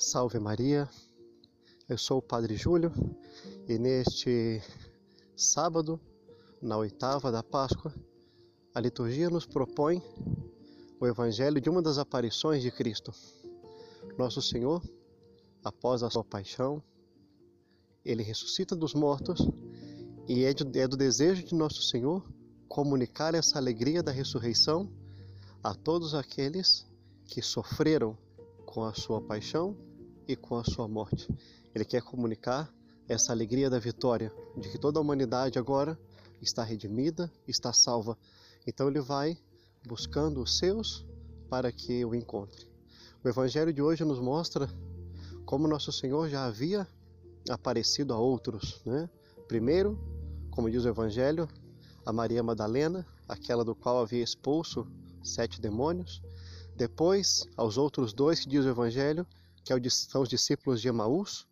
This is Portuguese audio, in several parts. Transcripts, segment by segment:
Salve Maria, eu sou o Padre Júlio e neste sábado, na oitava da Páscoa, a liturgia nos propõe o Evangelho de uma das aparições de Cristo. Nosso Senhor, após a sua paixão, ele ressuscita dos mortos e é, é do desejo de Nosso Senhor comunicar essa alegria da ressurreição a todos aqueles que sofreram com a sua paixão e com a sua morte. Ele quer comunicar essa alegria da vitória, de que toda a humanidade agora está redimida, está salva. Então ele vai buscando os seus para que o encontre. O evangelho de hoje nos mostra como nosso Senhor já havia aparecido a outros, né? Primeiro, como diz o evangelho, a Maria Madalena, aquela do qual havia expulso sete demônios. Depois, aos outros dois que diz o evangelho, que é são os discípulos de Emaús,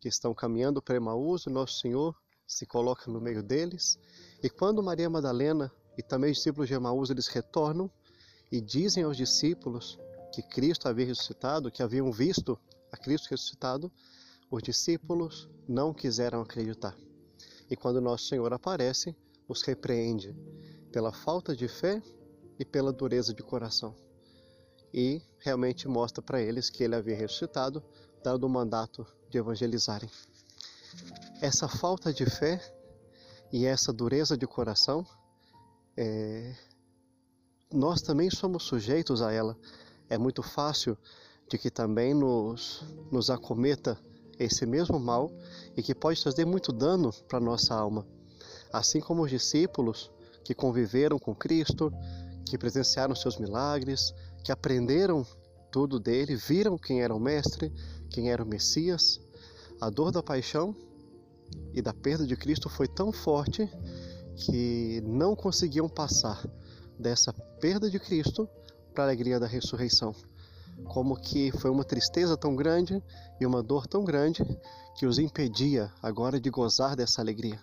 que estão caminhando para Emaús, o nosso Senhor se coloca no meio deles. E quando Maria Madalena e também os discípulos de Emaús eles retornam e dizem aos discípulos que Cristo havia ressuscitado, que haviam visto a Cristo ressuscitado, os discípulos não quiseram acreditar. E quando nosso Senhor aparece, os repreende pela falta de fé e pela dureza de coração e realmente mostra para eles que ele havia ressuscitado, dando o mandato de evangelizarem. Essa falta de fé e essa dureza de coração, é... nós também somos sujeitos a ela. É muito fácil de que também nos, nos acometa esse mesmo mal e que pode trazer muito dano para nossa alma. Assim como os discípulos que conviveram com Cristo, que presenciaram seus milagres, que aprenderam tudo dele, viram quem era o Mestre, quem era o Messias. A dor da paixão e da perda de Cristo foi tão forte que não conseguiam passar dessa perda de Cristo para a alegria da ressurreição. Como que foi uma tristeza tão grande e uma dor tão grande que os impedia agora de gozar dessa alegria.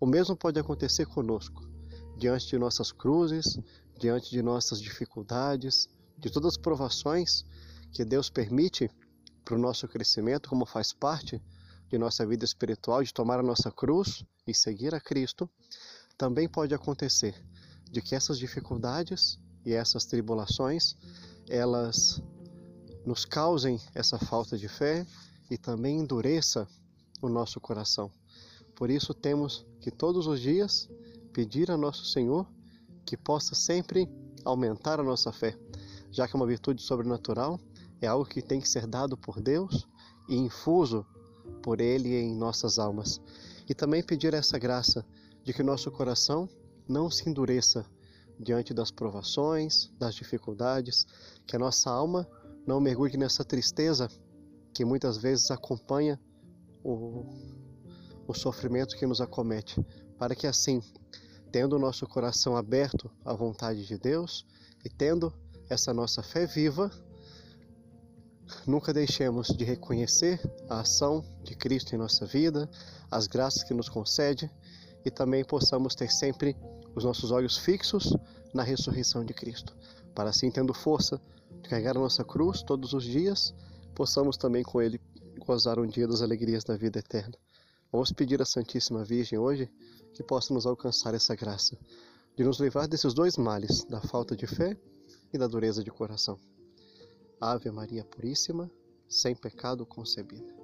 O mesmo pode acontecer conosco, diante de nossas cruzes, diante de nossas dificuldades, de todas as provações que Deus permite para o nosso crescimento, como faz parte de nossa vida espiritual, de tomar a nossa cruz e seguir a Cristo, também pode acontecer de que essas dificuldades e essas tribulações elas nos causem essa falta de fé e também endureça o nosso coração. Por isso temos que todos os dias pedir a nosso Senhor que possa sempre aumentar a nossa fé, já que é uma virtude sobrenatural, é algo que tem que ser dado por Deus e infuso por Ele em nossas almas. E também pedir essa graça de que nosso coração não se endureça diante das provações, das dificuldades, que a nossa alma não mergulhe nessa tristeza que muitas vezes acompanha o, o sofrimento que nos acomete, para que assim tendo o nosso coração aberto à vontade de Deus e tendo essa nossa fé viva, nunca deixemos de reconhecer a ação de Cristo em nossa vida, as graças que nos concede e também possamos ter sempre os nossos olhos fixos na ressurreição de Cristo, para assim, tendo força de carregar a nossa cruz todos os dias, possamos também com Ele gozar um dia das alegrias da vida eterna. Vamos pedir à Santíssima Virgem hoje que possa nos alcançar essa graça, de nos livrar desses dois males, da falta de fé e da dureza de coração. Ave Maria Puríssima, sem pecado concebida.